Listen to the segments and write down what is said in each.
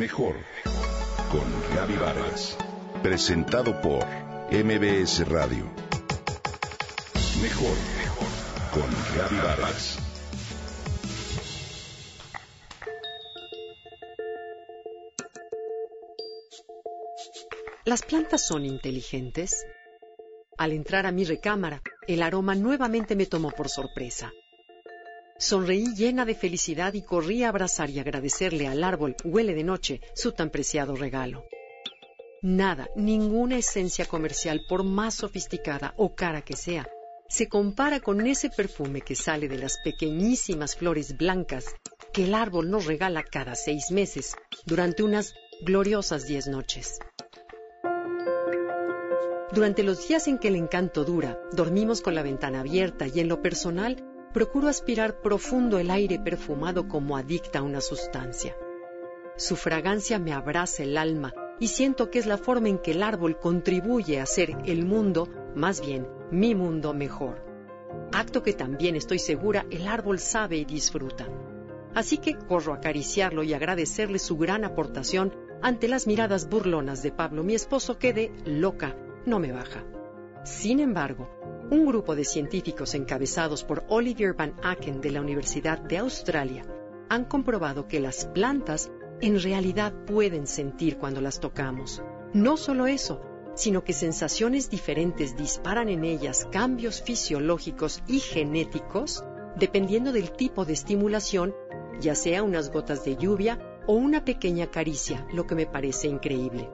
Mejor con Gaby Vargas. Presentado por MBS Radio. Mejor con Gaby Vargas. ¿Las plantas son inteligentes? Al entrar a mi recámara, el aroma nuevamente me tomó por sorpresa. Sonreí llena de felicidad y corrí a abrazar y agradecerle al árbol, huele de noche, su tan preciado regalo. Nada, ninguna esencia comercial, por más sofisticada o cara que sea, se compara con ese perfume que sale de las pequeñísimas flores blancas que el árbol nos regala cada seis meses durante unas gloriosas diez noches. Durante los días en que el encanto dura, dormimos con la ventana abierta y en lo personal procuro aspirar profundo el aire perfumado como adicta a una sustancia. Su fragancia me abraza el alma y siento que es la forma en que el árbol contribuye a hacer el mundo, más bien mi mundo mejor. Acto que también estoy segura el árbol sabe y disfruta. Así que corro a acariciarlo y agradecerle su gran aportación ante las miradas burlonas de Pablo, mi esposo, que de loca no me baja. Sin embargo, un grupo de científicos encabezados por Olivier Van Aken de la Universidad de Australia han comprobado que las plantas en realidad pueden sentir cuando las tocamos. No solo eso, sino que sensaciones diferentes disparan en ellas cambios fisiológicos y genéticos dependiendo del tipo de estimulación, ya sea unas gotas de lluvia o una pequeña caricia, lo que me parece increíble.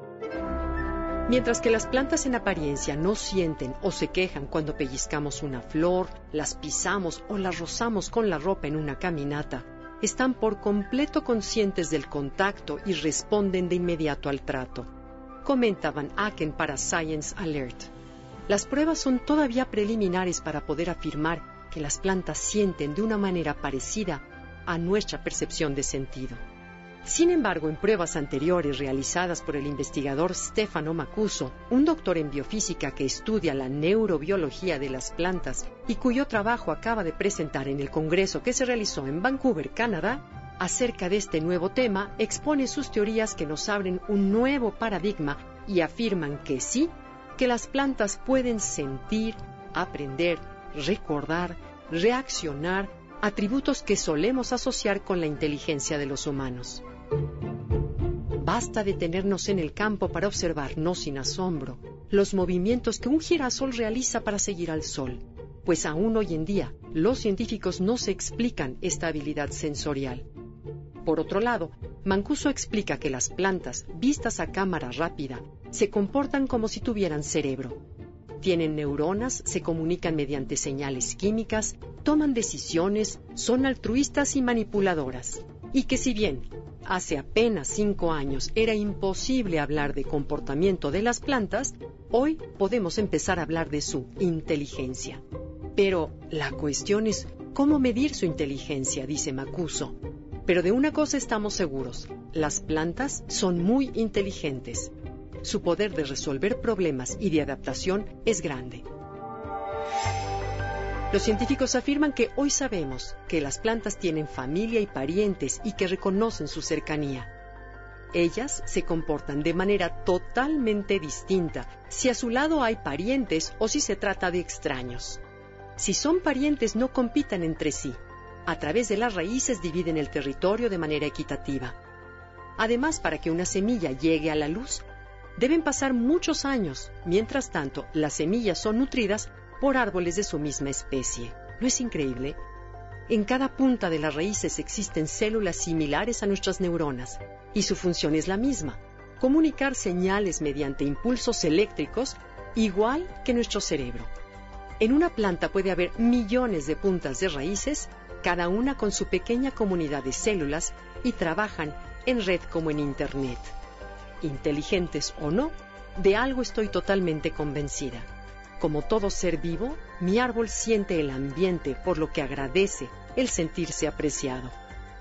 Mientras que las plantas en apariencia no sienten o se quejan cuando pellizcamos una flor, las pisamos o las rozamos con la ropa en una caminata, están por completo conscientes del contacto y responden de inmediato al trato. Comenta Van Aken para Science Alert. Las pruebas son todavía preliminares para poder afirmar que las plantas sienten de una manera parecida a nuestra percepción de sentido. Sin embargo, en pruebas anteriores realizadas por el investigador Stefano Macuso, un doctor en biofísica que estudia la neurobiología de las plantas y cuyo trabajo acaba de presentar en el Congreso que se realizó en Vancouver, Canadá, acerca de este nuevo tema, expone sus teorías que nos abren un nuevo paradigma y afirman que sí, que las plantas pueden sentir, aprender, recordar, reaccionar, atributos que solemos asociar con la inteligencia de los humanos. Basta detenernos en el campo para observar, no sin asombro, los movimientos que un girasol realiza para seguir al sol, pues aún hoy en día los científicos no se explican esta habilidad sensorial. Por otro lado, Mancuso explica que las plantas, vistas a cámara rápida, se comportan como si tuvieran cerebro. Tienen neuronas, se comunican mediante señales químicas, toman decisiones, son altruistas y manipuladoras. Y que si bien hace apenas cinco años era imposible hablar de comportamiento de las plantas, hoy podemos empezar a hablar de su inteligencia. Pero la cuestión es cómo medir su inteligencia, dice Macuso. Pero de una cosa estamos seguros, las plantas son muy inteligentes. Su poder de resolver problemas y de adaptación es grande. Los científicos afirman que hoy sabemos que las plantas tienen familia y parientes y que reconocen su cercanía. Ellas se comportan de manera totalmente distinta si a su lado hay parientes o si se trata de extraños. Si son parientes no compitan entre sí. A través de las raíces dividen el territorio de manera equitativa. Además, para que una semilla llegue a la luz, deben pasar muchos años. Mientras tanto, las semillas son nutridas por árboles de su misma especie. ¿No es increíble? En cada punta de las raíces existen células similares a nuestras neuronas y su función es la misma, comunicar señales mediante impulsos eléctricos igual que nuestro cerebro. En una planta puede haber millones de puntas de raíces, cada una con su pequeña comunidad de células y trabajan en red como en Internet. Inteligentes o no, de algo estoy totalmente convencida como todo ser vivo, mi árbol siente el ambiente, por lo que agradece el sentirse apreciado.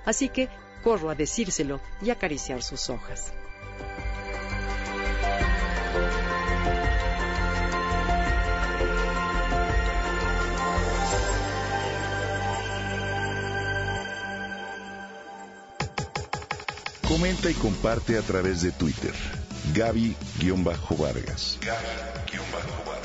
Así que corro a decírselo y acariciar sus hojas. Comenta y comparte a través de Twitter. Gaby-Vargas. Gaby-Vargas.